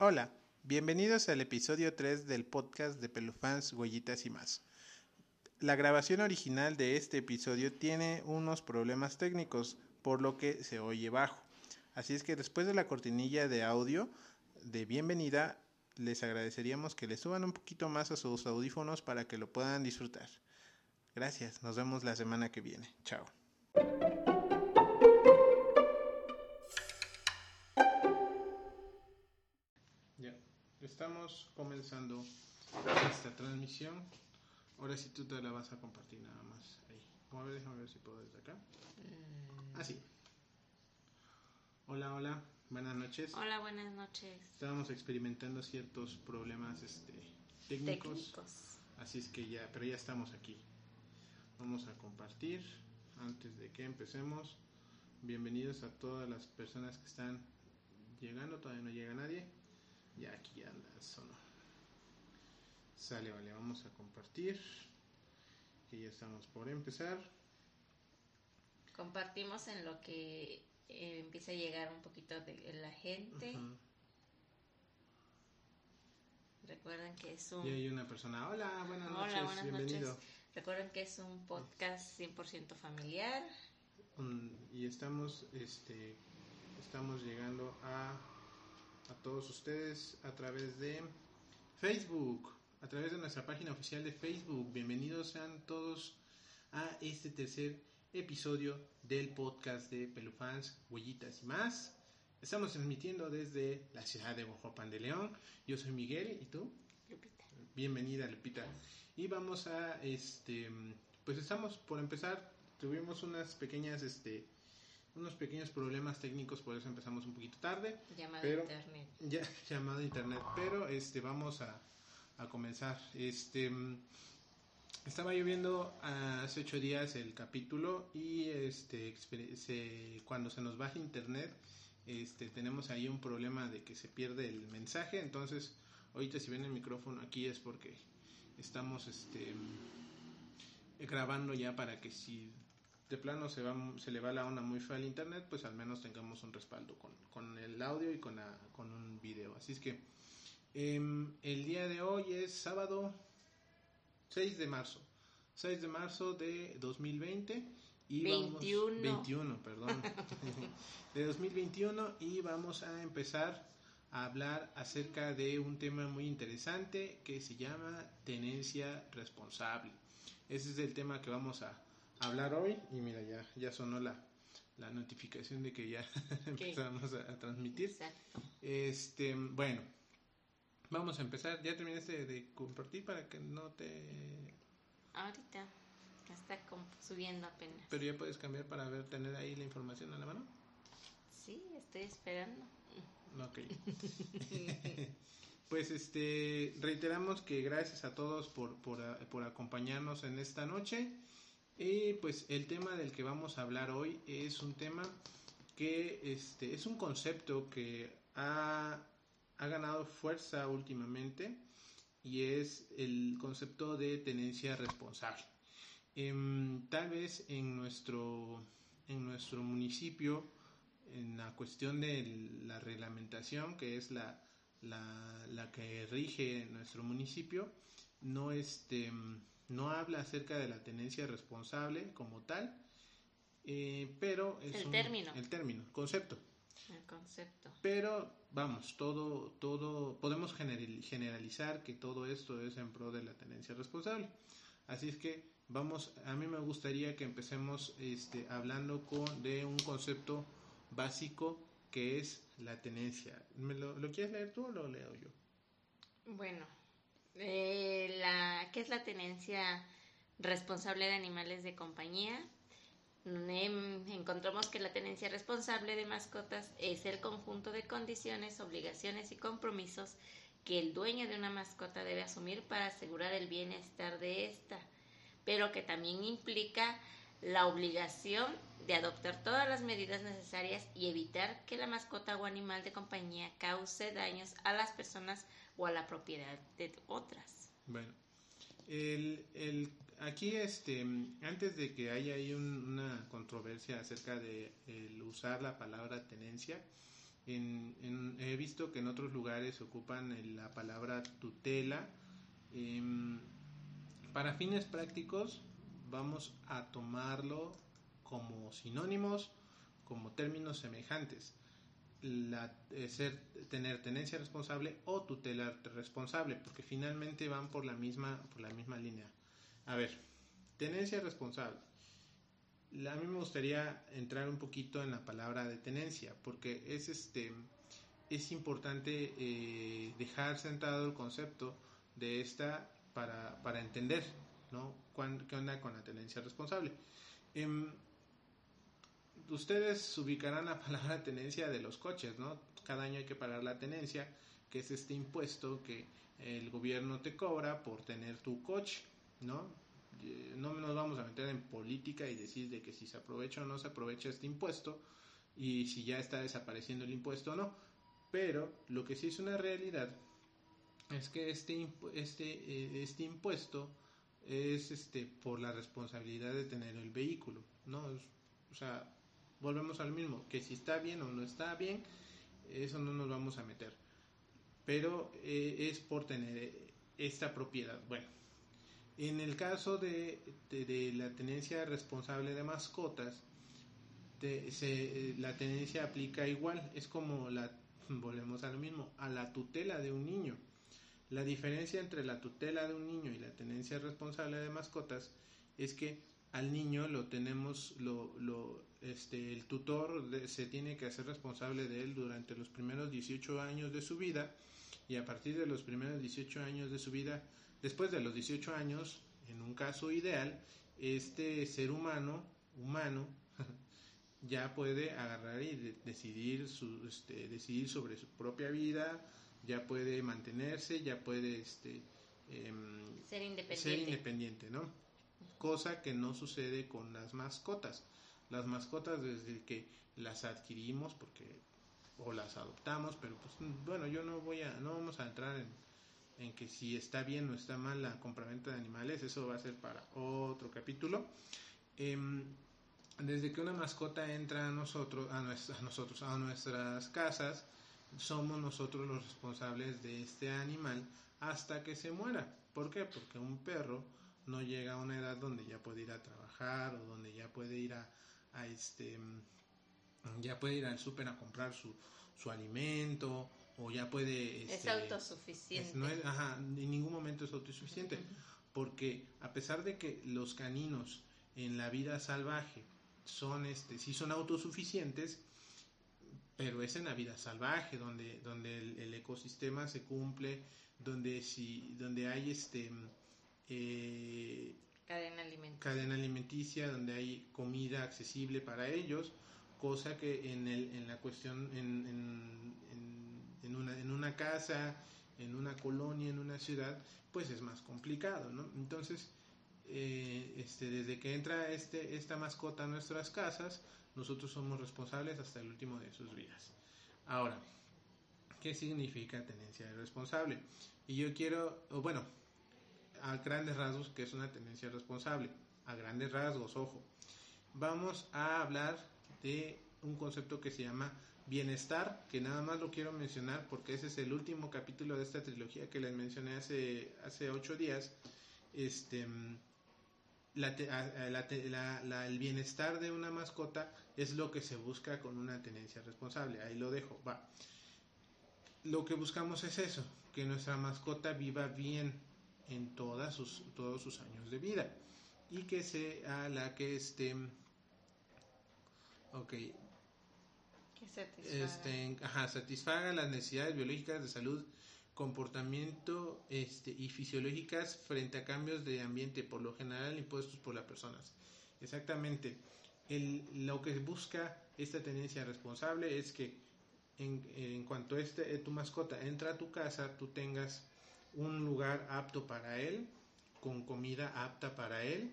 Hola, bienvenidos al episodio 3 del podcast de Pelufans, Huellitas y más. La grabación original de este episodio tiene unos problemas técnicos, por lo que se oye bajo. Así es que después de la cortinilla de audio de bienvenida, les agradeceríamos que le suban un poquito más a sus audífonos para que lo puedan disfrutar. Gracias, nos vemos la semana que viene. Chao. Estamos comenzando esta transmisión. Ahora sí tú te la vas a compartir nada más ahí. A ver, déjame ver si puedo desde acá. Así. Hola, hola. Buenas noches. Hola, buenas noches. Estábamos experimentando ciertos problemas este, técnicos, Técnicos. Así es que ya, pero ya estamos aquí. Vamos a compartir antes de que empecemos. Bienvenidos a todas las personas que están llegando. Todavía no llega nadie. Ya aquí anda solo. Sale, vale, vamos a compartir. Que ya estamos por empezar. Compartimos en lo que eh, empieza a llegar un poquito de la gente. Recuerden que es un Y hay una persona. Hola, buenas Hola, noches. buenas bienvenido. noches. Recuerden que es un podcast 100% familiar. Y estamos este estamos llegando a a todos ustedes a través de Facebook a través de nuestra página oficial de Facebook bienvenidos sean todos a este tercer episodio del podcast de Pelufans Huellitas y más estamos transmitiendo desde la ciudad de Bojopan de León yo soy Miguel y tú Lupita. Bienvenida, Lupita. Y vamos a, este, pues estamos por empezar. Tuvimos unas pequeñas, este, unos pequeños problemas técnicos, por eso empezamos un poquito tarde. Llamada Pero- internet. Ya llamado internet, pero este, vamos a, a comenzar. Este, mm, estaba yo viendo hace ocho días el capítulo y este, se- cuando se nos baja internet, este, tenemos ahí un problema de que se pierde el mensaje. Entonces, ahorita si ven el micrófono aquí es porque estamos este, grabando ya para que si de plano se, va, se le va la onda muy fea al internet, pues al menos tengamos un respaldo con, con el audio y con, la- con un video. Así es que em, el día de hoy es sábado 6 de marzo. 6 de marzo de 2020 y 21. vamos 21, perdón. de 2021 y vamos a empezar a hablar acerca de un tema muy interesante que se llama tenencia responsable. Ese es el tema que vamos a hablar hoy y mira ya ya sonó la, la notificación de que ya empezamos a, a transmitir. Exacto. Este, bueno, vamos a empezar. ¿Ya terminaste de compartir para que no te... Ahorita está subiendo apenas. Pero ya puedes cambiar para ver, tener ahí la información a la mano? Sí, estoy esperando. Ok. pues este, reiteramos que gracias a todos por, por, por acompañarnos en esta noche. Y pues el tema del que vamos a hablar hoy es un tema que este, es un concepto que ha, ha ganado fuerza últimamente y es el concepto de tenencia responsable. Em, tal vez en nuestro, en nuestro municipio, en la cuestión de la reglamentación, que es la, la, la que rige nuestro municipio, no, este, no habla acerca de la tenencia responsable como tal, eh, pero es El un- término. el término, concepto. El concepto. Pero vamos, todo, todo, podemos general- generalizar que todo esto es en pro de la tenencia responsable. Así es que vamos, a mí me gustaría que empecemos este, hablando con, de un concepto básico que es la tenencia. ¿Me lo, ¿Lo quieres leer tú o lo leo yo? Bueno, eh, la, ¿qué es la tenencia responsable de animales de compañía? Em, encontramos que la tenencia responsable de mascotas es el conjunto de condiciones, obligaciones y compromisos que el dueño de una mascota debe asumir para asegurar el bienestar de ésta, pero que también implica la obligación de adoptar todas las medidas necesarias y evitar que la mascota o animal de compañía cause daños a las personas o a la propiedad de otras. Bueno, el, el, aquí, este, antes de que haya ahí un- una controversia acerca de el usar la palabra tenencia, he visto que en otros lugares ocupan la palabra tutela. Em, para fines prácticos vamos a tomarlo como sinónimos, como términos semejantes. La, eh, ser, tener tenencia responsable o tutela responsable, porque finalmente van por la misma, por la misma línea. A ver, tenencia responsable. A mí me gustaría entrar un poquito en la palabra de tenencia, porque es este es importante eh, dejar sentado el concepto de esta para, para entender ¿no? ¿Qué onda con la tenencia responsable? Em, ustedes ubicarán la palabra tenencia de los coches, ¿no? Cada año hay que pagar la tenencia, que es este impuesto que el gobierno te cobra por tener tu coche, ¿no? Eh, no nos vamos a meter en política y decir de que si se aprovecha o no se aprovecha este impuesto y si ya está desapareciendo el impuesto o no. Pero lo que sí es una realidad es que este, este, eh, este impuesto es este por la responsabilidad de tener el vehículo, ¿no? o sea, volvemos al mismo, que si está bien o no está bien, eso no nos vamos a meter. Pero eh, es por tener esta propiedad. Bueno, en el caso de, de, la tenencia responsable de mascotas, se, la tenencia aplica igual, es como la, volvemos al mismo, a la tutela de un niño. La diferencia entre la tutela de un niño y la tenencia responsable de mascotas es que al niño lo tenemos, lo, lo, este, el tutor se tiene que hacer responsable de él durante los primeros 18 años de su vida y a partir de los primeros 18 años de su vida, después de los 18 años, en un caso ideal, este ser humano, humano, ya puede agarrar y decidir, su, este, decidir sobre su propia vida, ya puede mantenerse, ya puede este, em, ser, independiente. ¿no? Cosa que no sucede con las mascotas. Las mascotas desde que las adquirimos, porque o las adoptamos, pero pues bueno, yo no voy a, no vamos a entrar en, en que si está bien o está mal la compraventa de animales, eso va a ser para otro capítulo. Em, desde que una mascota entra a nosotros, a, a nosotros, a nuestras casas, somos nosotros los responsables de este animal hasta que se muera. ¿Por qué? Porque un perro no llega a una edad donde ya puede ir a trabajar o donde ya puede ir a, este ya puede ir al súper a comprar su, su alimento o ya puede es este, autosuficiente. no ajá, en ningún momento es autosuficiente porque a pesar de que los caninos en la vida salvaje son este sí son autosuficientes pero es en la vida salvaje donde donde el, ecosistema se cumple donde si donde hay este eh, cadena alimenticia cadena alimenticia donde hay comida accesible para ellos cosa que en el en la cuestión en, en, en, una en una casa en una colonia en una ciudad pues es más complicado no entonces eh, este desde que entra este esta mascota a nuestras casas nosotros somos responsables hasta el último de sus vidas. Ahora, ¿qué significa tenencia responsable? Y yo quiero, bueno, a grandes rasgos, ¿qué es una tenencia responsable? A grandes rasgos, ojo. Vamos a hablar de un concepto que se llama bienestar, que nada más lo quiero mencionar porque ese es el último capítulo de esta trilogía que les mencioné hace, hace ocho días. Este, la, el bienestar de una mascota es lo que se busca con una tenencia responsable. Ahí lo dejo, va. Lo que buscamos es eso, que nuestra mascota viva bien en todas sus, todos sus años de vida y que sea la que esté, ok, que satisfaga. Este, ajá, satisfaga las necesidades biológicas de salud comportamiento este, y fisiológicas frente a cambios de ambiente, por lo general impuestos por las personas. Exactamente. El, lo que busca esta tendencia responsable es que en, en cuanto este, tu mascota entra a tu casa, tú tengas un lugar apto para él, con comida apta para él,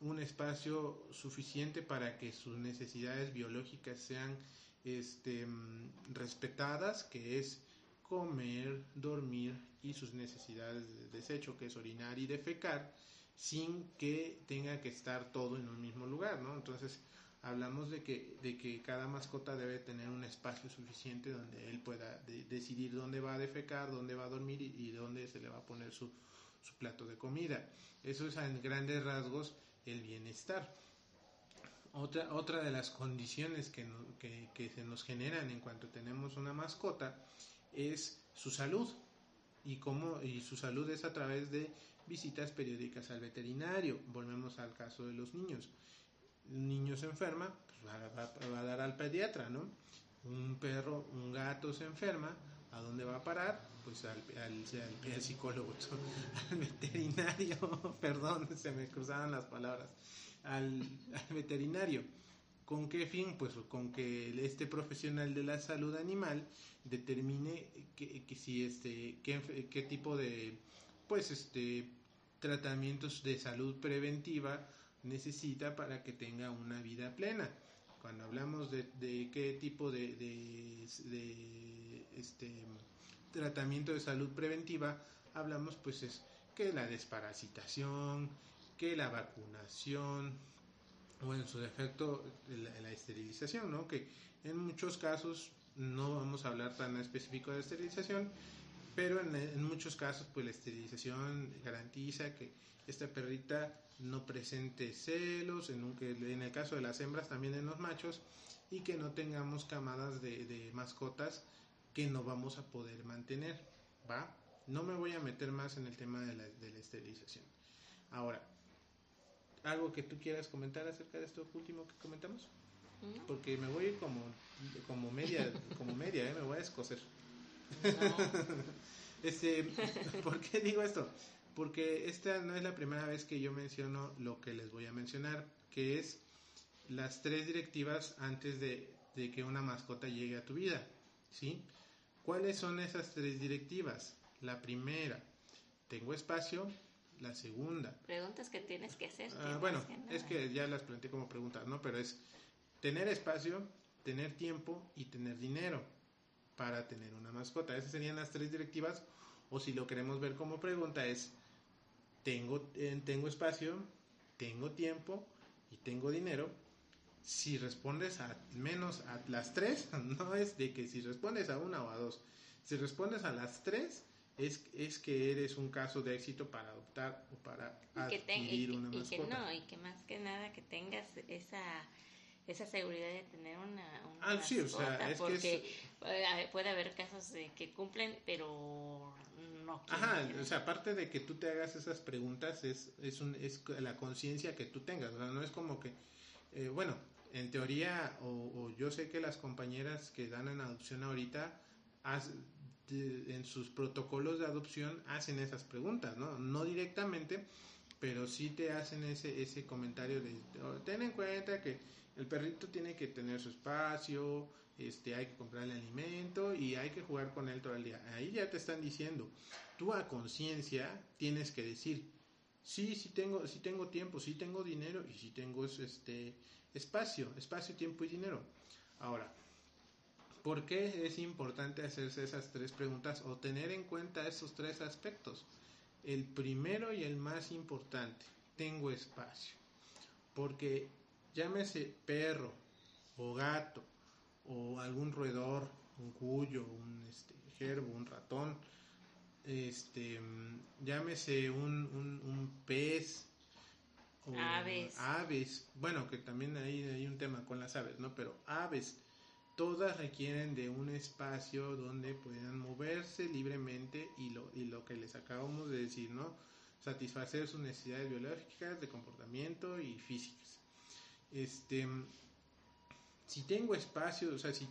un espacio suficiente para que sus necesidades biológicas sean este, mm, respetadas, que es comer, dormir y sus necesidades de desecho, que es orinar y defecar, sin que tenga que estar todo en un mismo lugar, ¿no? Entonces, hablamos de que, de que cada mascota debe tener un espacio suficiente donde él pueda decidir dónde va a defecar, dónde va a dormir y, dónde se le va a poner su, su, plato de comida. Eso es en grandes rasgos el bienestar. Otra, otra de las condiciones que, que, que se nos generan en cuanto tenemos una mascota es su salud y cómo y su salud es a través de visitas periódicas al veterinario. Volvemos al caso de los niños un niño se enferma, pues va, a dar al pediatra, ¿no? Un perro, un gato se enferma, ¿a dónde va a parar? Pues al, al, psicólogo, al veterinario, perdón, se me cruzaban las palabras, al, veterinario. ¿Con qué fin? Pues con que este profesional de la salud animal determine que, si este, qué, qué tipo de, pues este, tratamientos de salud preventiva necesita para que tenga una vida plena. Cuando hablamos de, qué tipo de, este, tratamiento de salud preventiva, hablamos pues es que la desparasitación, que la vacunación o en su defecto la, esterilización, ¿no? Que en muchos casos no vamos a hablar tan específico de esterilización, pero en, en muchos casos pues la esterilización garantiza que esta perrita no presente celos, en, en el caso de las hembras también en los machos, y que no tengamos camadas de, mascotas que no vamos a poder mantener, ¿va? No me voy a meter más en el tema de la, esterilización. Ahora, ¿algo que tú quieras comentar acerca de esto último que comentamos? Porque me voy como, como media, como media, ¿eh? me voy a escocer. este, ¿Por qué digo esto? porque esta no es la primera vez que yo menciono lo que les voy a mencionar, que es las tres directivas antes de, que una mascota llegue a tu vida, ¿sí? ¿Cuáles son esas tres directivas? La primera, tengo espacio. La segunda. Preguntas que tienes que hacer. Ah, bueno, es que ya las planteé como preguntas, ¿no? Pero es tener espacio, tener tiempo y tener dinero para tener una mascota. Esas serían las tres directivas. O si lo queremos ver como pregunta es, tengo, eh, tengo espacio, tengo tiempo y tengo dinero. Si respondes a menos a las tres, no es de que si respondes a una o a dos. Si respondes a las tres, es, es que eres un caso de éxito para adoptar o para adquirir una mascota. Y que no, y que más que nada que tengas esa esa seguridad de tener una, ah, sí, o sea, es porque que puede haber casos de que cumplen pero Ajá, o sea, aparte de que tú te hagas esas preguntas, es, es, un, es la conciencia que tú tengas, no es como que, eh, bueno, en teoría, o, yo sé que las compañeras que dan en adopción ahorita, en sus protocolos de adopción hacen esas preguntas, ¿no? No directamente, pero sí te hacen ese, ese comentario de, oh, ten en cuenta que el perrito tiene que tener su espacio, este, hay que comprarle alimento y hay que jugar con él todo el día. Ahí ya te están diciendo, tú a conciencia tienes que decir, sí, sí tengo, sí tengo tiempo, sí tengo dinero y sí tengo este espacio, espacio, tiempo y dinero. Ahora, ¿por qué es importante hacerse esas tres preguntas o tener en cuenta esos tres aspectos? El primero y el más importante, tengo espacio. Porque llámese perro o gato o algún roedor, un cuyo, un este, gerbo, un ratón, este, llámese un, un, pez, o aves. aves, bueno, que también hay, hay un tema con las aves, ¿no? Pero aves, todas requieren de un espacio donde puedan moverse libremente y lo, y lo que les acabamos de decir, ¿no? Satisfacer sus necesidades biológicas, de comportamiento y físicas. Este, si tengo espacio, o sea, si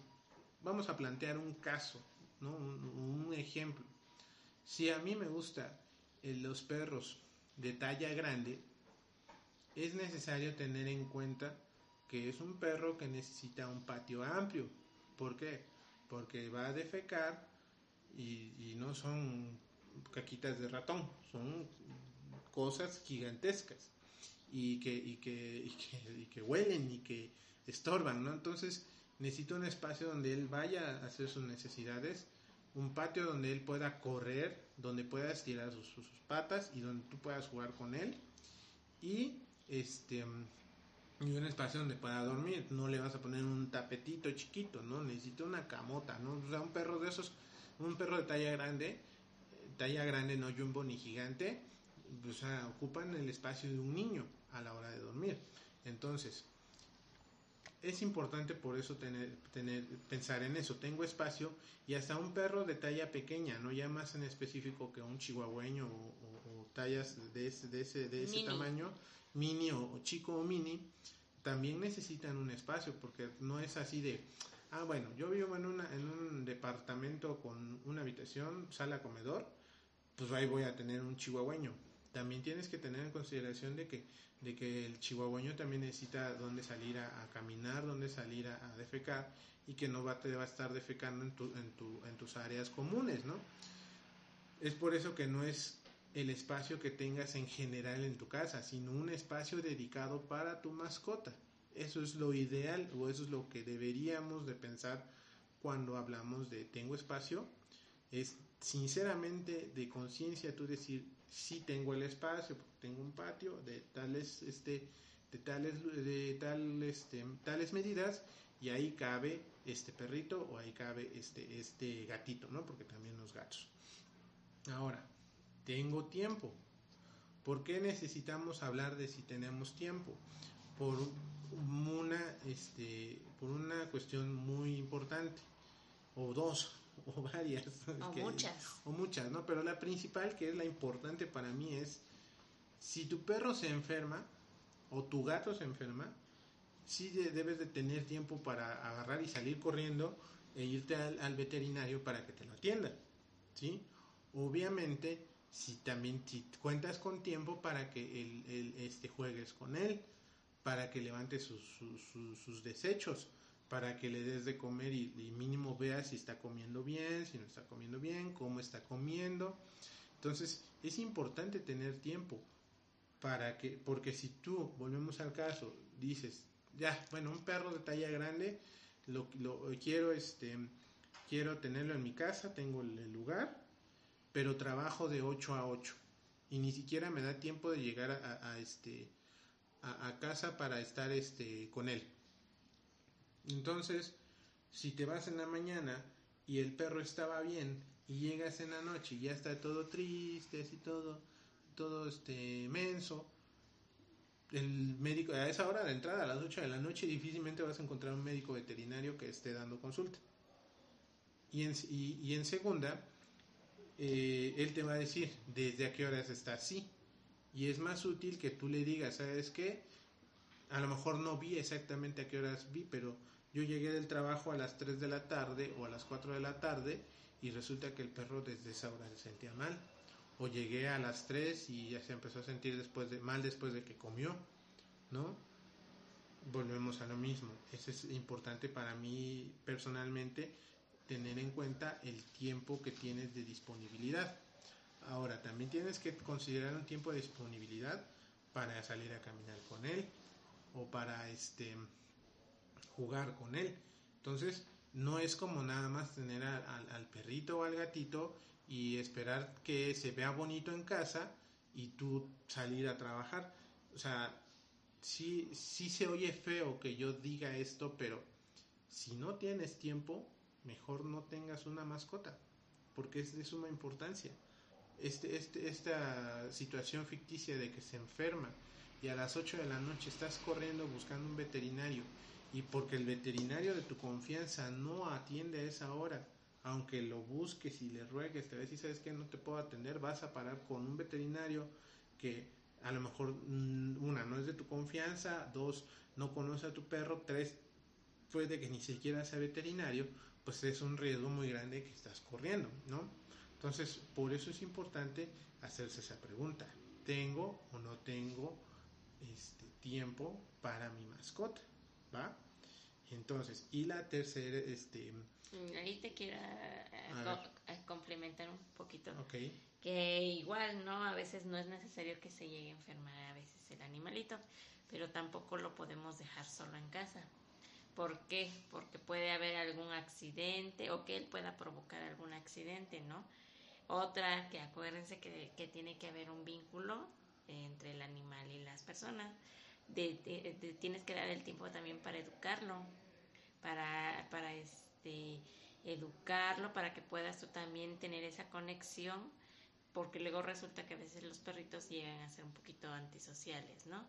vamos a plantear un caso, ¿no? un, ejemplo. Si a mí me gustan eh, los perros de talla grande, es necesario tener en cuenta que es un perro que necesita un patio amplio. ¿Por qué? Porque va a defecar y, y no son caquitas de ratón, son cosas gigantescas y que, y que, y que, y que huelen y que estorban, ¿no? Entonces necesito un espacio donde él vaya a hacer sus necesidades, un patio donde él pueda correr, donde pueda estirar sus, patas y donde tú puedas jugar con él. Y este y un espacio donde pueda dormir. No le vas a poner un tapetito chiquito, ¿no? Necesita una camota, ¿no? O sea, un perro de esos, un perro de talla grande, talla grande, no jumbo ni gigante, o sea, ocupan el espacio de un niño a la hora de dormir. Entonces, es importante por eso tener, tener, pensar en eso. Tengo espacio y hasta un perro de talla pequeña, no ya más en específico que un chihuahueño o, tallas de ese, de ese, de ese tamaño, mini o, chico o mini, también necesitan un espacio porque no es así de, ah, bueno, yo vivo en, una, en un departamento con una habitación, sala, comedor, pues ahí voy a tener un chihuahueño. También tienes que tener en consideración de que de que el chihuahueño también necesita dónde salir a, caminar, dónde salir a, defecar y que no va, te va a estar defecando en, tu, en, tu, en tus áreas comunes, ¿no? Es por eso que no es el espacio que tengas en general en tu casa, sino un espacio dedicado para tu mascota. Eso es lo ideal o eso es lo que deberíamos de pensar cuando hablamos de tengo espacio. Es sinceramente de conciencia tú decir, sí tengo el espacio, tengo un patio de tales, este, de tales, de tal, este, tales medidas y ahí cabe este perrito o ahí cabe este, este gatito, ¿no? Porque también los gatos. Ahora, tengo tiempo. ¿Por qué necesitamos hablar de si tenemos tiempo? Por una, este, por una cuestión muy importante, o dos, o varias. O muchas. O muchas, ¿no? Pero la principal, que es la importante para mí, es si tu perro se enferma o tu gato se enferma, sí debes de tener tiempo para agarrar y salir corriendo e irte al, veterinario para que te lo atienda, ¿sí? Obviamente, si también si cuentas con tiempo para que el, este, juegues con él, para que levante sus, sus desechos, para que le des de comer y, mínimo veas si está comiendo bien, si no está comiendo bien, cómo está comiendo. Entonces es importante tener tiempo para que, porque si tú, volvemos al caso, dices, ya, bueno, un perro de talla grande, lo, lo quiero, este, quiero tenerlo en mi casa, tengo el lugar, pero trabajo de 8 a 8 y ni siquiera me da tiempo de llegar a, este, a, a casa para estar este, con él entonces, si te vas en la mañana y el perro estaba bien y llegas en la noche y ya está todo triste, así todo, todo este menso, el médico, a esa hora de entrada, a las 8 de la noche, difícilmente vas a encontrar un médico veterinario que esté dando consulta. Y en, y, en segunda, eh, él te va a decir desde a qué horas está así. Y es más útil que tú le digas, ¿sabes qué? A lo mejor no vi exactamente a qué horas vi, pero yo llegué del trabajo a las 3 de la tarde o a las 4 de la tarde y resulta que el perro desde esa hora se sentía mal. O llegué a las 3 y ya se empezó a sentir después de, mal después de que comió, ¿no? Volvemos a lo mismo. Eso es importante para mí personalmente tener en cuenta el tiempo que tienes de disponibilidad. Ahora, también tienes que considerar un tiempo de disponibilidad para salir a caminar con él o para este jugar con él. Entonces, no es como nada más tener al perrito o al gatito y esperar que se vea bonito en casa y tú salir a trabajar. O sea, sí, sí se oye feo que yo diga esto, pero si no tienes tiempo, mejor no tengas una mascota, porque es de suma importancia. Este, este, esta situación ficticia de que se enferma y a las 8 de la noche estás corriendo buscando un veterinario y porque el veterinario de tu confianza no atiende a esa hora, aunque lo busques y le ruegues, te ves y sabes que no te puedo atender, vas a parar con un veterinario que a lo mejor mm, una no es de tu confianza, dos no conoce a tu perro, tres puede que ni siquiera sea veterinario, pues es un riesgo muy grande que estás corriendo, ¿no? Entonces, por eso es importante hacerse esa pregunta. ¿Tengo o no tengo este tiempo para mi mascota? ¿va? Entonces, y la tercera, este... Mm, ahí te quiero eh, eh, complementar un poquito. Que igual, ¿no? A veces no es necesario que se llegue a enfermar a veces el animalito, pero tampoco lo podemos dejar solo en casa. ¿Por qué? Porque puede haber algún accidente o que él pueda provocar algún accidente, ¿no? Otra, que acuérdense que, que tiene que haber un vínculo entre el animal y las personas de, tienes que dar el tiempo también para educarlo, para, para este, educarlo, para que puedas tú también tener esa conexión, porque luego resulta que a veces los perritos llegan a ser un poquito antisociales, ¿no?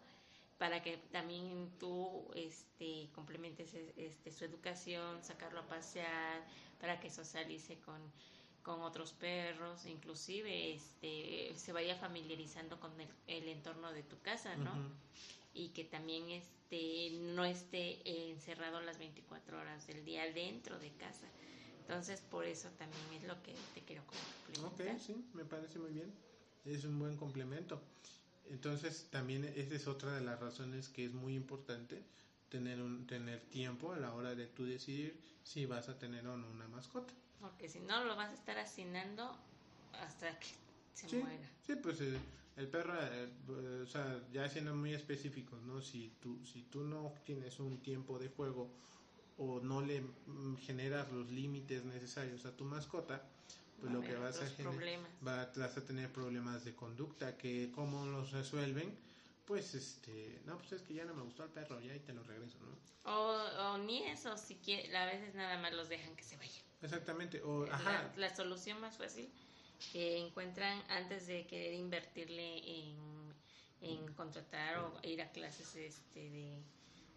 Para que también tú este, complementes este, su educación, sacarlo a pasear, para que socialice con, con otros perros, inclusive este, se vaya familiarizando con el, entorno de tu casa, ¿no? y que también este, no esté encerrado las 24 horas del día dentro de casa. Entonces, por eso también es lo que te quiero complementar. Ok, sí, me parece muy bien. Es un buen complemento. Entonces, también esa es otra de las razones que es muy importante tener un tener tiempo a la hora de tú decidir si vas a tener o no una mascota. Porque si no, lo vas a estar hacinando hasta que se muera. Sí, pues eh, el perro, eh, o sea, ya siendo muy específicos, ¿no? Si tú, si tú no tienes un tiempo de juego o no le mm, generas los límites necesarios a tu mascota, pues lo que vas a generar, vas a tener problemas de conducta, que cómo los resuelven, pues este, no, pues es que ya no me gustó el perro, ya y te lo regreso, ¿no? O, ni eso, si quiere, a veces nada más los dejan que se vayan. Exactamente, o, ajá. la solución más fácil que encuentran antes de querer invertirle en, en contratar o ir a clases este de,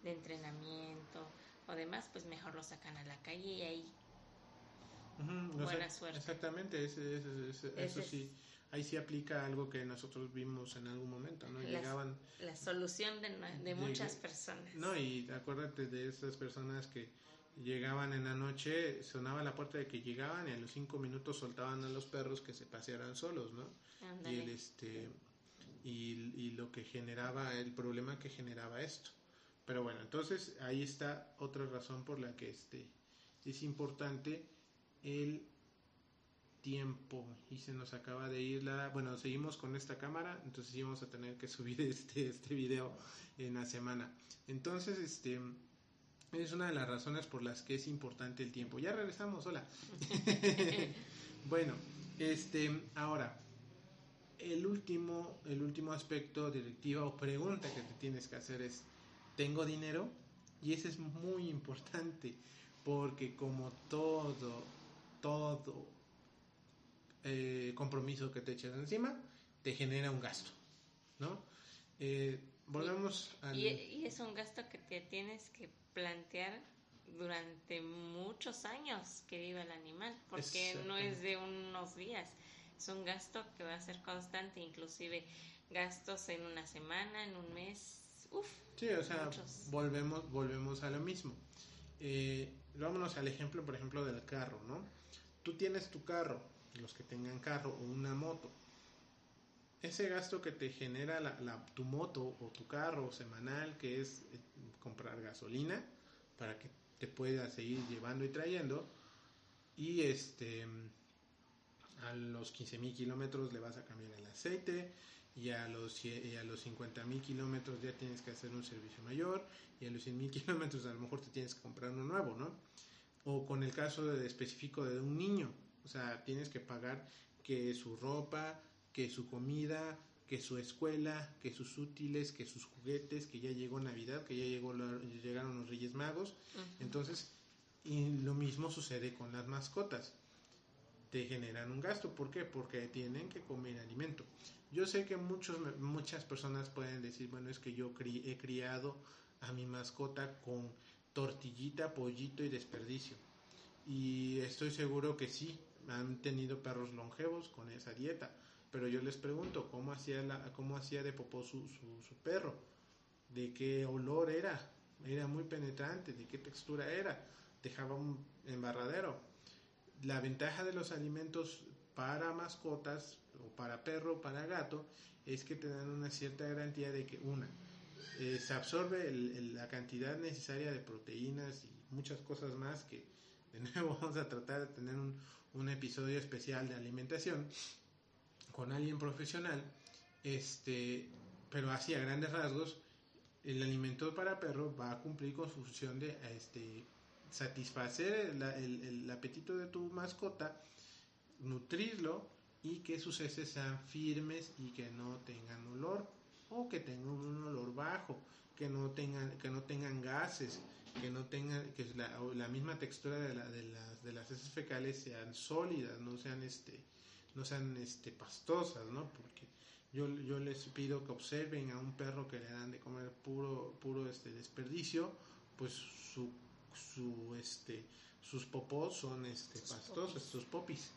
entrenamiento o demás, pues mejor lo sacan a la calle y ahí buena suerte. Exactamente, eso sí, ahí sí aplica algo que nosotros vimos en algún momento, ¿no? Llegaban... La solución de, de muchas personas. No, y acuérdate de esas personas que llegaban en la noche, sonaba la puerta de que llegaban y a los cinco minutos soltaban a los perros que se pasearan solos, ¿no? Y el este y, lo que generaba, el problema que generaba esto. Pero bueno, entonces ahí está otra razón por la que este es importante el tiempo y se nos acaba de ir la bueno seguimos con esta cámara entonces íbamos a tener que subir este este video en la semana entonces este es una de las razones por las que es importante el tiempo. Ya regresamos, hola. bueno, este, ahora, el último, el último aspecto directiva o pregunta que te tienes que hacer es, ¿tengo dinero? Y ese es muy importante, porque como todo, todo eh, compromiso que te echas encima, te genera un gasto, ¿no? Eh, volvemos al... y es un gasto que te tienes que plantear durante muchos años que viva el animal, porque no es de unos días, es un gasto que va a ser constante, inclusive gastos en una semana, en un mes, uff. Sí, o sea, volvemos, volvemos a lo mismo. Eh, vámonos al ejemplo, por ejemplo, del carro, ¿no? Tú tienes tu carro, los que tengan carro o una moto. Ese gasto que te genera la, tu moto o tu carro semanal, que es eh, comprar gasolina para que te pueda seguir llevando y trayendo. Y este a los 15.000 kilómetros le vas a cambiar el aceite y a los, y a los 50.000 kilómetros ya tienes que hacer un servicio mayor y a los 100.000 kilómetros a lo mejor te tienes que comprar uno nuevo, ¿no? O con el caso de, específico de un niño, o sea, tienes que pagar que su ropa, que su comida, que su escuela, que sus útiles, que sus juguetes, que ya llegó Navidad, que ya llegó llegaron los Reyes Magos. Entonces, y lo mismo sucede con las mascotas. Te generan un gasto. ¿Por qué? Porque tienen que comer alimento. Yo sé que muchos, muchas personas pueden decir, bueno, es que yo he criado a mi mascota con tortillita, pollito y desperdicio. Y estoy seguro que sí, han tenido perros longevos con esa dieta. Pero yo les pregunto cómo hacía la, cómo hacía de popó su, su, perro, de qué olor era, era muy penetrante, de qué textura era, dejaba un embarradero. La ventaja de los alimentos para mascotas o para perro para gato es que te dan una cierta garantía de que una eh, se absorbe la cantidad necesaria de proteínas y muchas cosas más que de nuevo vamos a tratar de tener un, un episodio especial de alimentación con alguien profesional, este, pero así a grandes rasgos, el alimento para perro va a cumplir con su función de este, satisfacer el, apetito de tu mascota, nutrirlo y que sus heces sean firmes y que no tengan olor. o que tengan un olor bajo, que no tengan, que no tengan gases, que no tengan, que la, la misma textura de, la, de, las, de las heces fecales sean sólidas, no sean este, no sean este pastosas, ¿no? Porque yo, yo les pido que observen a un perro que le dan de comer puro, puro este desperdicio, pues su, su este, sus popós son este pastosos, sus popis.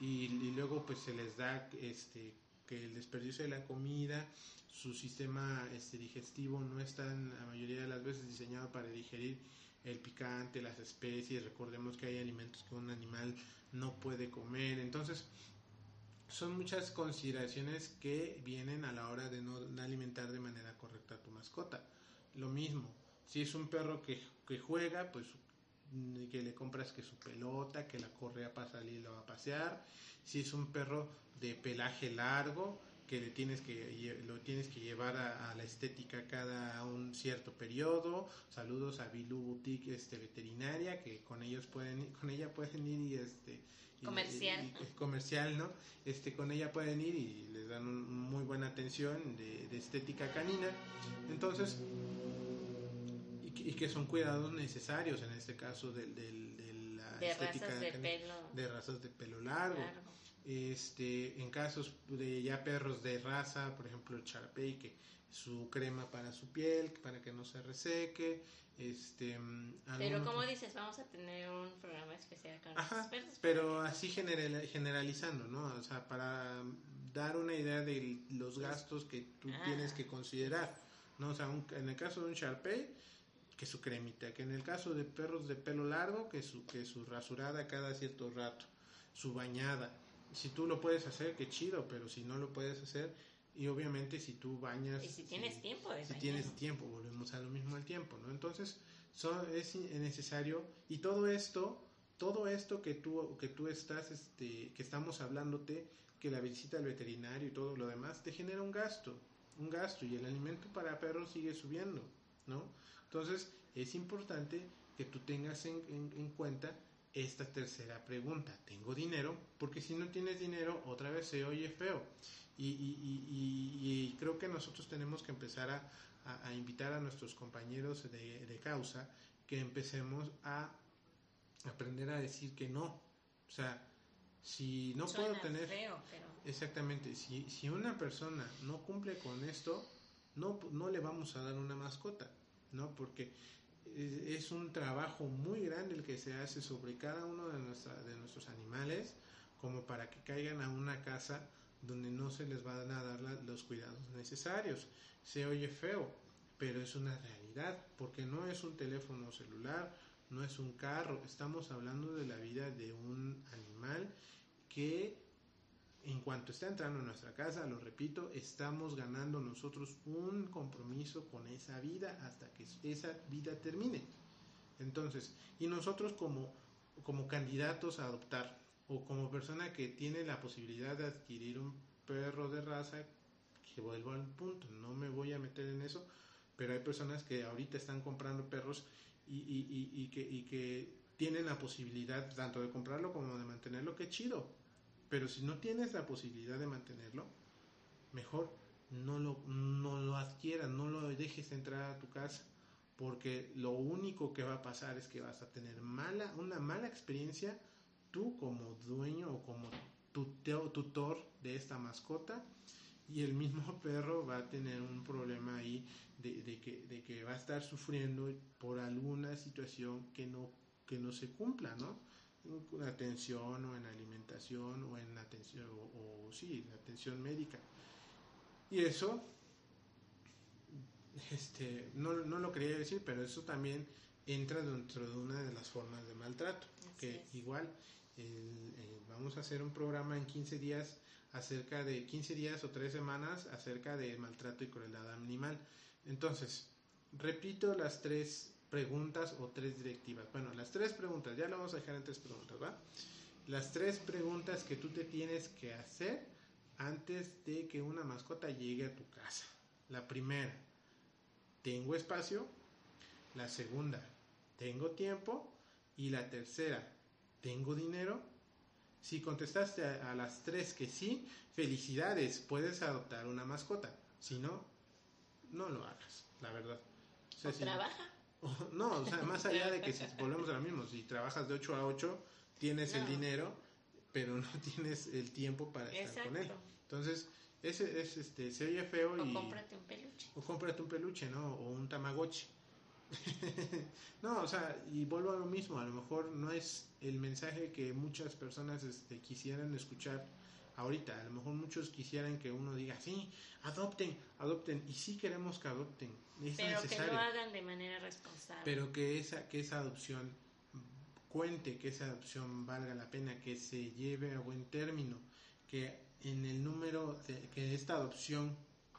Y, y, luego pues se les da este que el desperdicio de la comida, su sistema este, digestivo no está la mayoría de las veces diseñado para digerir el picante, las especies, recordemos que hay alimentos que un animal no puede comer, entonces son muchas consideraciones que vienen a la hora de no alimentar de manera correcta a tu mascota. Lo mismo, si es un perro que, que juega, pues que le compras que su pelota, que la correa para salir lo va a pasear. Si es un perro de pelaje largo, que le tienes que lo tienes que llevar a, la estética cada un cierto periodo. Saludos a Bilú Boutique este veterinaria que con ellos pueden con ella pueden ir y este comercial comercial no este con ella pueden ir y les dan muy buena atención de, estética canina entonces y, que son cuidados necesarios en este caso del, de la de estética de, pelo. de razas de pelo largo. Este, en casos de ya perros de raza, por ejemplo el Charpey, que su crema para su piel, para que no se reseque, este pero como dices vamos a tener un programa especial con Ajá, pero así generalizando no o sea para dar una idea de los gastos que tú ah. tienes que considerar no o sea en el caso de un Sharpei que su cremita que en el caso de perros de pelo largo que su que su rasurada cada cierto rato su bañada si tú lo puedes hacer qué chido pero si no lo puedes hacer y obviamente si tú bañas... Y si tienes tiempo Si tienes tiempo, volvemos a lo mismo al tiempo, ¿no? Entonces, son, es necesario, y todo esto, todo esto que tú, que tú estás, este, que estamos hablándote, que la visita al veterinario y todo lo demás, te genera un gasto, un gasto, y el alimento para perros sigue subiendo, ¿no? Entonces, es importante que tú tengas en, en cuenta esta tercera pregunta. ¿Tengo dinero? Porque si no tienes dinero, otra vez se oye feo. Y, y, creo que nosotros tenemos que empezar a, a, invitar a nuestros compañeros de, de, causa que empecemos a aprender a decir que no. O sea, si no puedo tener... Exactamente, si, si una persona no cumple con esto, no, no le vamos a dar una mascota, ¿no? Porque es un trabajo muy grande el que se hace sobre cada uno de, nuestra, de nuestros animales como para que caigan a una casa donde no se les van a dar los cuidados necesarios. Se oye feo, pero es una realidad, porque no es un teléfono celular, no es un carro, estamos hablando de la vida de un animal que en cuanto está entrando a nuestra casa, lo repito, estamos ganando nosotros un compromiso con esa vida hasta que esa vida termine. Entonces, y nosotros como, como candidatos a adoptar, o como persona que tiene la posibilidad de adquirir un perro de raza, que vuelvo al punto, no me voy a meter en eso, pero hay personas que ahorita están comprando perros y, y, que, que tienen la posibilidad tanto de comprarlo como de mantenerlo, qué chido. Pero si no tienes la posibilidad de mantenerlo, mejor no lo, no lo adquieras, no lo dejes entrar a tu casa, porque lo único que va a pasar es que vas a tener mala, una mala experiencia tú como dueño o como tutor de esta mascota y el mismo perro va a tener un problema ahí de, que, de que va a estar sufriendo por alguna situación que no, que no se cumpla, ¿no? En atención o en alimentación o en atención, o, o sí, atención médica. Y eso, este, no, no lo quería decir, pero eso también entra dentro de una de las formas de maltrato, que igual vamos a hacer un programa en 15 días acerca de 15 días o 3 semanas acerca de maltrato y crueldad animal. Entonces, repito las tres preguntas o tres directivas. Bueno, las tres preguntas, ya lo vamos a dejar en tres preguntas, ¿va? Las tres preguntas que tú te tienes que hacer antes de que una mascota llegue a tu casa. La primera, ¿tengo espacio? La segunda, ¿tengo tiempo? Y la tercera, ¿tengo dinero? Si contestaste a, las tres que sí, felicidades, puedes adoptar una mascota. Si no, no lo hagas, la verdad. O, trabaja. no, o sea, más allá de que si volvemos a lo mismo, si trabajas de 8 a 8, tienes el dinero, pero no tienes el tiempo para estar con él. Entonces, ese es este se oye feo o cómprate un peluche. O cómprate un peluche, ¿no? O un tamagotchi. no, o sea, y vuelvo a lo mismo, a lo mejor no es el mensaje que muchas personas este, quisieran escuchar ahorita, a lo mejor muchos quisieran que uno diga, sí, adopten, adopten, y sí queremos que adopten, pero que lo hagan de manera responsable. Pero que esa, que esa adopción cuente, que esa adopción valga la pena, que se lleve a buen término, que en el número, de, que esta adopción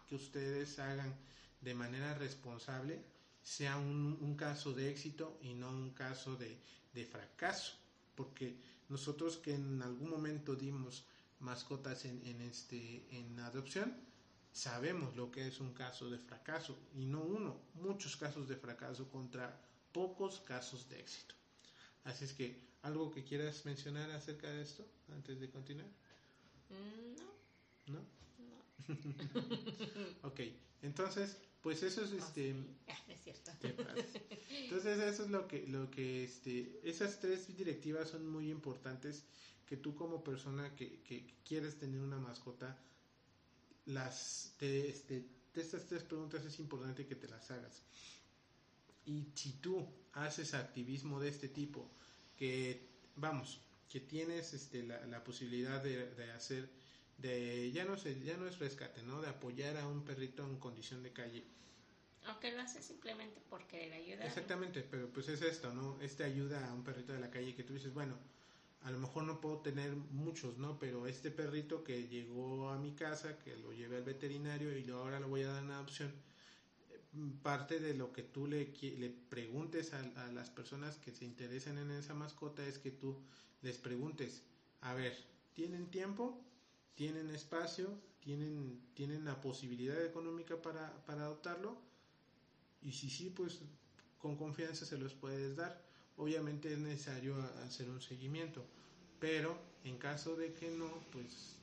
que ustedes hagan de manera responsable sea un, caso de éxito y no un caso de, de, fracaso, porque nosotros que en algún momento dimos mascotas en, en, este, en adopción, sabemos lo que es un caso de fracaso y no uno, muchos casos de fracaso contra pocos casos de éxito. Así es que, ¿algo que quieras mencionar acerca de esto antes de continuar? Mm, no. ¿No? Ok, entonces, pues eso es oh, este... Ah, es cierto. Entonces eso es lo que, lo que este, esas tres directivas son muy importantes que tú como persona que, que quieres tener una mascota, las de, este, de estas tres preguntas es importante que te las hagas. Y si tú haces activismo de este tipo, que vamos, que tienes este, la, la posibilidad de, de, hacer, de ya no sé, ya no es rescate, ¿no? De apoyar a un perrito en condición de calle. Aunque lo haces simplemente porque le ayuda. Exactamente, pero pues es esto, ¿no? Este ayuda a un perrito de la calle que tú dices, bueno, a lo mejor no puedo tener muchos, ¿no? Pero este perrito que llegó a mi casa, que lo llevé al veterinario y ahora lo voy a dar en adopción, parte de lo que tú le, le preguntes a, a, las personas que se interesan en esa mascota es que tú les preguntes, a ver, ¿tienen tiempo? ¿Tienen espacio? ¿Tienen, ¿tienen la posibilidad económica para, para adoptarlo? Y si sí, pues con confianza se los puedes dar obviamente es necesario hacer un seguimiento, pero en caso de que no, pues,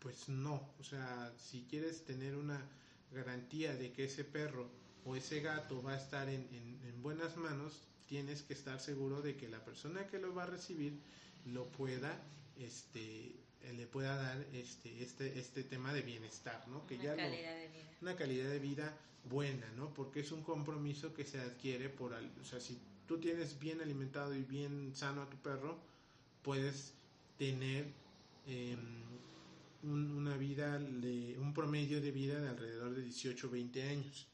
pues no, o sea, si quieres tener una garantía de que ese perro o ese gato va a estar en, en, buenas manos, tienes que estar seguro de que la persona que lo va a recibir lo pueda, este, le pueda dar este, este, este tema de bienestar, ¿no? Que una ya calidad de vida. Una calidad de vida buena, ¿no? Porque es un compromiso que se adquiere por, o sea, si tú tienes bien alimentado y bien sano a tu perro, puedes tener eh, un, una vida, de, un promedio de vida de alrededor de 18 o 20 años,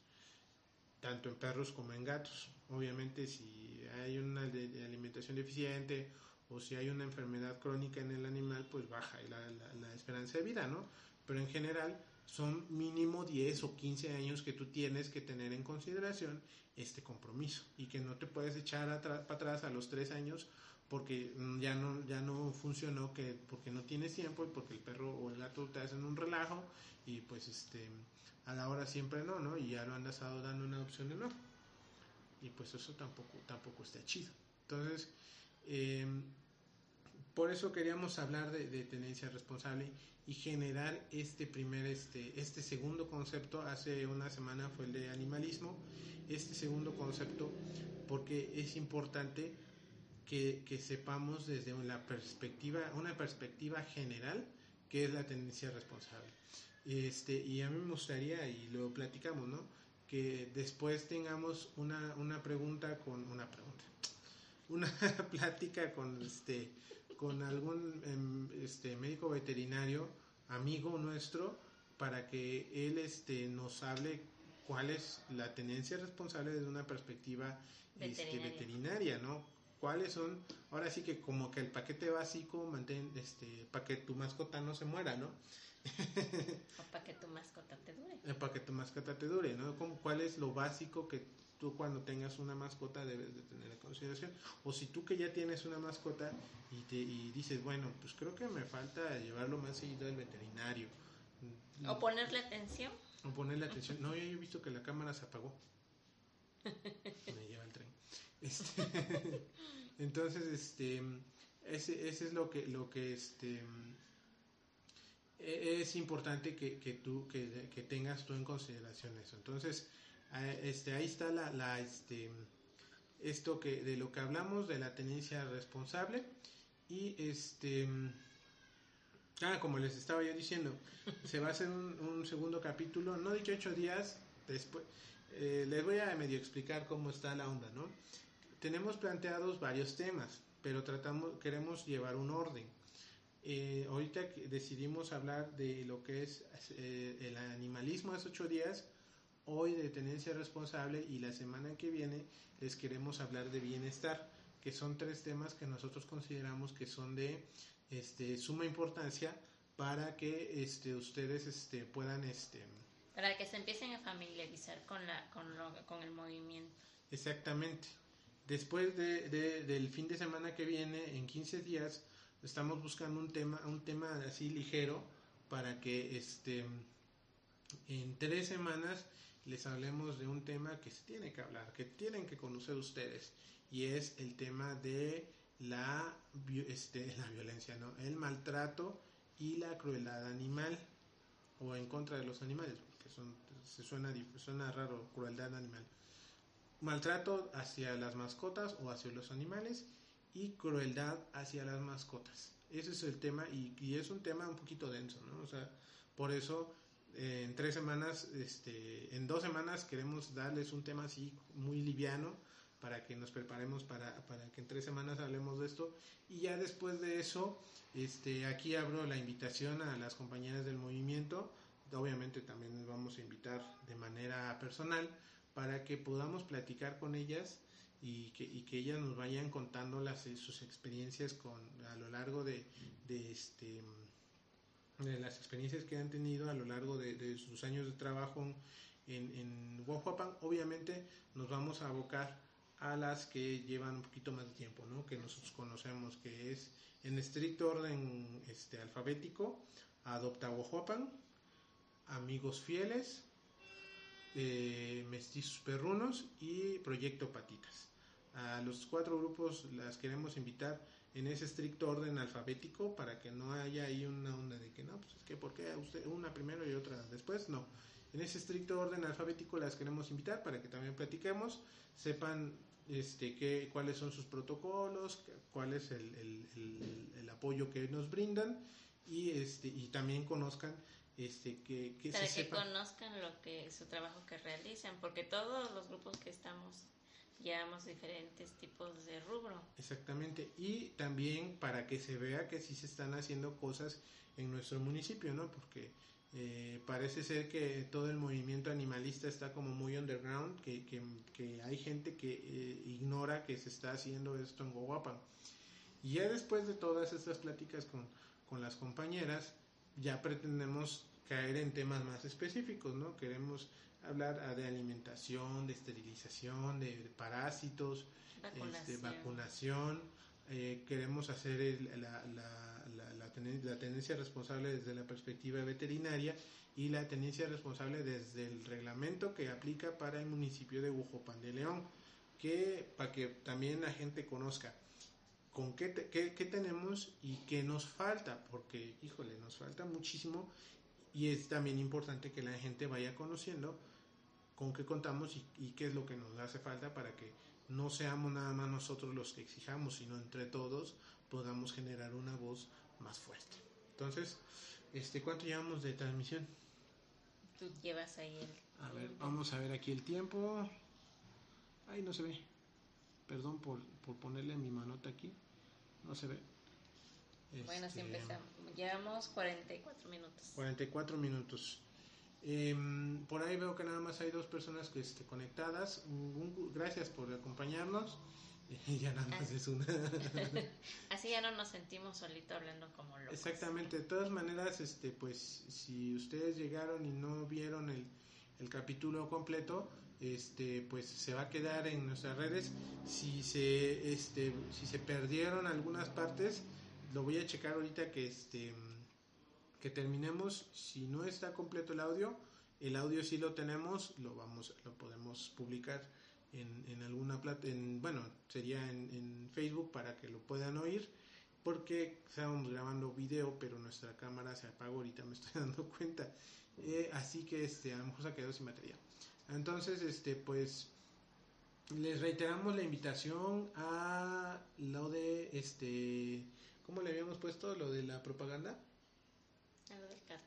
tanto en perros como en gatos. Obviamente si hay una de, alimentación deficiente o si hay una enfermedad crónica en el animal, pues baja la, la, esperanza de vida, ¿no? Pero en general son mínimo 10 o 15 años que tú tienes que tener en consideración este compromiso y que no te puedes echar para atrás a los 3 años porque mm, ya no, ya no funcionó, que porque no tienes tiempo y porque el perro o el gato te hacen un relajo y pues este a la hora siempre no, ¿no? Y ya lo estado dando una opción de no. Y pues eso tampoco, tampoco está chido. Entonces, eh, por eso queríamos hablar de, de, tenencia responsable y generar este primer, este, este segundo concepto. Hace una semana fue el de animalismo. Este segundo concepto, porque es importante que, que sepamos desde una perspectiva, una perspectiva general, que es la tendencia responsable. Este, y a mí me gustaría, y lo platicamos, ¿no? Que después tengamos una, una pregunta con una pregunta, una plática con este con algún em, este, médico veterinario, amigo nuestro, para que él este, nos hable cuál es la tenencia responsable desde una perspectiva este, veterinaria. Este, veterinaria, ¿no? ¿Cuáles son? Ahora sí que como que el paquete básico mantén, este, para que tu mascota no se muera, ¿no? o para que tu mascota te dure. Eh, para que tu mascota te dure, ¿no? ¿Cuál es lo básico que tú cuando tengas una mascota debes de tener en consideración. O si tú que ya tienes una mascota y, te, y dices, bueno, pues creo que me falta llevarlo más seguido al veterinario. O ponerle atención. O ponerle atención. No, yo he visto que la cámara se apagó. Me lleva el tren. Este, entonces, este, ese, ese es lo que, lo que, este, e, es importante que, que tú que, que, tengas tú en consideración eso. Entonces, este, ahí está la, la, este, esto que de lo que hablamos de la tenencia responsable y este ah, como les estaba yo diciendo, se va a hacer un, un segundo capítulo, no de ocho días después. Eh, les voy a medio explicar cómo está la onda, ¿no? Tenemos planteados varios temas, pero tratamos, queremos llevar un orden. Eh, ahorita decidimos hablar de lo que es eh, el animalismo hace ocho días, hoy de tenencia responsable y la semana que viene les queremos hablar de bienestar, que son tres temas que nosotros consideramos que son de este, suma importancia para que este, ustedes este, puedan... Este, para que se empiecen a familiarizar con, la, con, con el movimiento. Exactamente. Después de, del fin de semana que viene, en 15 días, estamos buscando un tema, un tema así ligero para que este, en tres semanas les hablemos de un tema que se tiene que hablar, que tienen que conocer ustedes, y es el tema de la, este, la violencia, ¿no? el maltrato y la crueldad animal, o en contra de los animales, porque son, se suena, suena raro, crueldad animal. Maltrato hacia las mascotas o hacia los animales y crueldad hacia las mascotas. Ese es el tema y es un tema un poquito denso, ¿no? O sea, por eso eh, en tres semanas, este, en dos semanas queremos darles un tema así muy liviano para que nos preparemos para, para que en tres semanas hablemos de esto. Y ya después de eso, este, aquí abro la invitación a las compañeras del movimiento, obviamente también les vamos a invitar de manera personal para que podamos platicar con ellas y que, y que ellas nos vayan contando las, sus experiencias con, a lo largo de, de, este, las experiencias que han tenido a lo largo de, sus años de trabajo en, en Obviamente nos vamos a abocar a las que llevan un poquito más de tiempo, ¿no? que nosotros conocemos, que es en estricto orden este, alfabético, Adopta Huajuapan, Amigos Fieles, eh, Mestizos Perrunos y Proyecto Patitas. A los cuatro grupos las queremos invitar en ese estricto orden alfabético para que no haya ahí una onda de que no, pues es que ¿por qué usted una primero y otra después? No. En ese estricto orden alfabético las queremos invitar para que también platiquemos, sepan este, qué, cuáles son sus protocolos, cuál es el, el, el, apoyo que nos brindan y, este, y también conozcan este, que, que para que conozcan lo que su trabajo que realizan, porque todos los grupos que estamos llevamos diferentes tipos de rubro. Exactamente, y también para que se vea que sí se están haciendo cosas en nuestro municipio, ¿no? Porque eh, parece ser que todo el movimiento animalista está como muy underground, que, que, que hay gente que eh, ignora que se está haciendo esto en Guaguapan. Y ya después de todas estas pláticas con, con las compañeras, ya pretendemos caer en temas más específicos, ¿no? Queremos hablar ah, de alimentación, de esterilización, de parásitos, vacunación, este, vacunación. eh, queremos hacer la, la, la, la, tenencia responsable desde la perspectiva veterinaria y la tenencia responsable desde el reglamento que aplica para el municipio de Bujopan de León, que para que también la gente conozca con qué, qué, qué, tenemos y qué nos falta, porque híjole, nos falta muchísimo y es también importante que la gente vaya conociendo con qué contamos y, qué es lo que nos hace falta para que no seamos nada más nosotros los que exijamos, sino entre todos podamos generar una voz más fuerte. Entonces, este, ¿cuánto llevamos de transmisión? Tú llevas ahí el... A ver, vamos a ver aquí el tiempo. Ay, no se ve. Perdón por, por ponerle mi manota aquí. No se ve. Bueno, si este, empezamos. Llevamos 44 minutos. 44 minutos. Em, por ahí veo que nada más hay dos personas que este, conectadas. gracias por acompañarnos. ya nada más es una. Así ya no nos sentimos solitos hablando como locos. Exactamente. De todas maneras, este, pues, si ustedes llegaron y no vieron el, el capítulo completo, este, pues se va a quedar en nuestras redes. Si se, este, si se perdieron algunas partes, lo voy a checar ahorita que este que terminemos, si no está completo el audio, el audio sí lo tenemos, lo vamos, lo podemos publicar en, en alguna plata, en, bueno, sería en, Facebook para que lo puedan oír porque estábamos grabando video, pero nuestra cámara se apagó, ahorita me estoy dando cuenta. Eh, así que este, a lo mejor se quedó sin batería. Entonces, este, pues les reiteramos la invitación a lo de este, ¿cómo le habíamos puesto? Lo de la propaganda.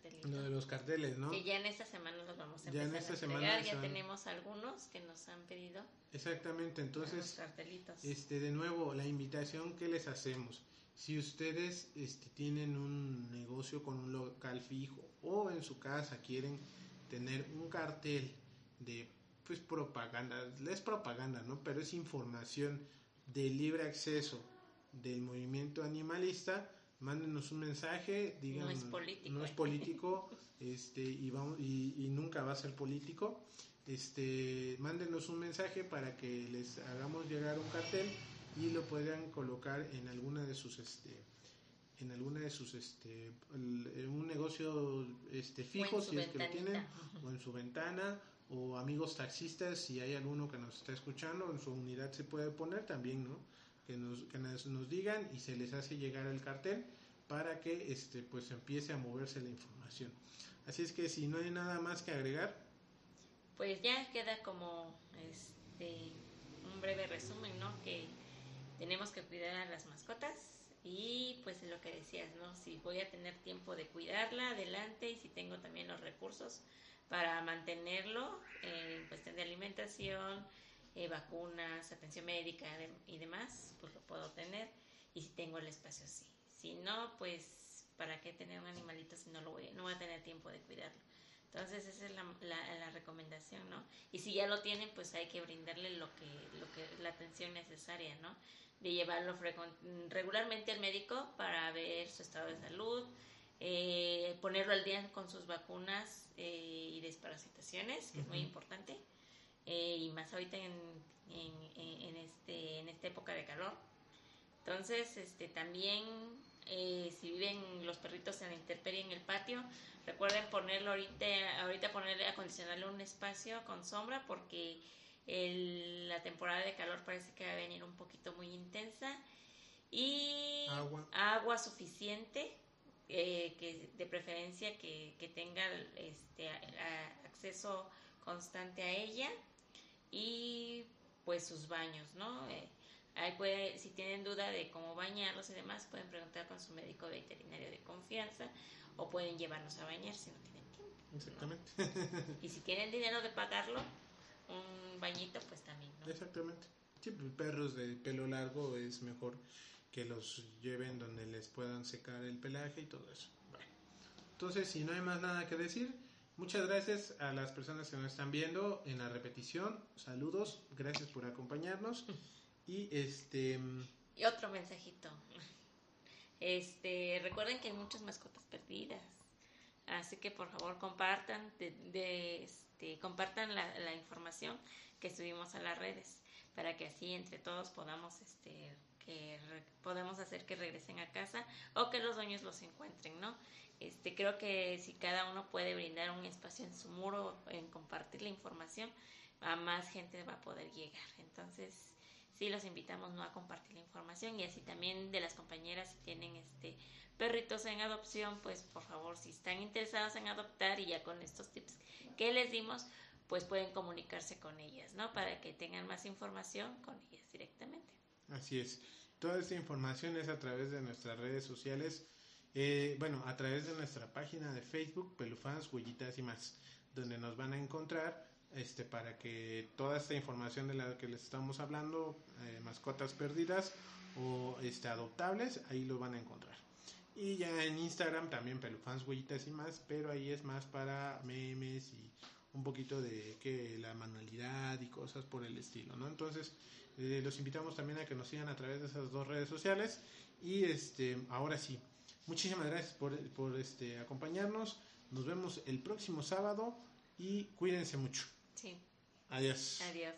Lo del cartelito. Lo de los carteles, ¿no? Que ya en esta semana los vamos a Ya empezar en esta a entregar. Ya tenemos algunos que nos han pedido Exactamente, los entonces, cartelitos. este, de nuevo, la invitación que les hacemos. Si ustedes este, tienen un negocio con un local fijo o en su casa quieren tener un cartel de pues propaganda, es propaganda, ¿no? Pero es información de libre acceso del movimiento animalista, mándenos un mensaje, digan No es político, no es político, este y vamos y, y nunca va a ser político. Este, mándenos un mensaje para que les hagamos llegar un cartel y lo puedan colocar en alguna de sus este en alguna de sus este en un negocio este fijo si es que lo tienen o en su ventana o amigos taxistas si hay alguno que nos está escuchando en su unidad se puede poner también no que nos que nos, nos digan y se les hace llegar el cartel para que este pues empiece a moverse la información así es que si no hay nada más que agregar Pues ya queda como este un breve resumen, ¿no? Que tenemos que cuidar a las mascotas y pues lo que decías, ¿no? Si voy a tener tiempo de cuidarla, adelante, y si tengo también los recursos para mantenerlo en cuestión de alimentación, eh, vacunas, atención médica de- y demás, pues lo puedo tener y si tengo el espacio, sí. Si no, pues ¿para qué tener un animalito si no lo voy, no voy a tener tiempo de cuidarlo? Entonces esa es la, la, la recomendación, ¿no? Y si ya lo tienen, pues hay que brindarle lo que, lo que, la atención necesaria, ¿no? De llevarlo regularmente al médico para ver su estado de salud, eh, ponerlo al día con sus vacunas eh, y desparasitaciones, que es muy importante, eh, y más ahorita en, en, en- este, en esta época de calor. Entonces, este, también eh, si viven los perritos en la intemperie en el patio, recuerden ponerlo ahorita, ahorita ponerle, acondicionarle un espacio con sombra porque el- la temporada de calor parece que va a venir un poquito muy intensa y Agua. agua suficiente, eh, que de preferencia que, que tenga este, a- a- acceso constante a ella y pues sus baños, ¿no? Eh, ahí puede, si tienen duda de cómo bañarlos y demás, pueden preguntar con su médico veterinario de confianza o pueden llevarnos a bañar si no tienen tiempo. ¿no? exactamente Y si tienen dinero de pagarlo, un bañito, pues también, ¿no? Exactamente. Sí, pues, perros de pelo largo es mejor que los lleven donde les puedan secar el pelaje y todo eso. Bueno, entonces, si no hay más nada que decir, muchas gracias a las personas que nos están viendo en la repetición. Saludos, gracias por acompañarnos. Y este, Y otro mensajito. Este, recuerden que hay muchas mascotas perdidas. Así que por favor compartan de, de, este, compartan la, la información que subimos a las redes para que así entre todos podamos este que podemos hacer que regresen a casa o que los dueños los encuentren, ¿no? Este creo que si cada uno puede brindar un espacio en su muro en compartir la información, a más gente va a poder llegar. Entonces, sí los invitamos no a compartir la información y así también de las compañeras si tienen este perritos en adopción pues por favor si están interesados en adoptar y ya con estos tips que les dimos pues pueden comunicarse con ellas no para que tengan más información con ellas directamente así es. Toda esta información es a través de nuestras redes sociales. eh, bueno, a través de nuestra página de Facebook, Pelufans, Huellitas y más, donde nos van a encontrar este para que toda esta información de la que les estamos hablando, eh, mascotas perdidas o este adoptables, ahí lo van a encontrar. Y ya en Instagram también Pelufans, Huellitas y más, pero ahí es más para memes y un poquito de que la manualidad y cosas por el estilo, ¿no? Entonces, eh, los invitamos también a que nos sigan a través de esas dos redes sociales. Y este, ahora sí, muchísimas gracias por, por este, acompañarnos. Nos vemos el próximo sábado y cuídense mucho. sí Adiós. adiós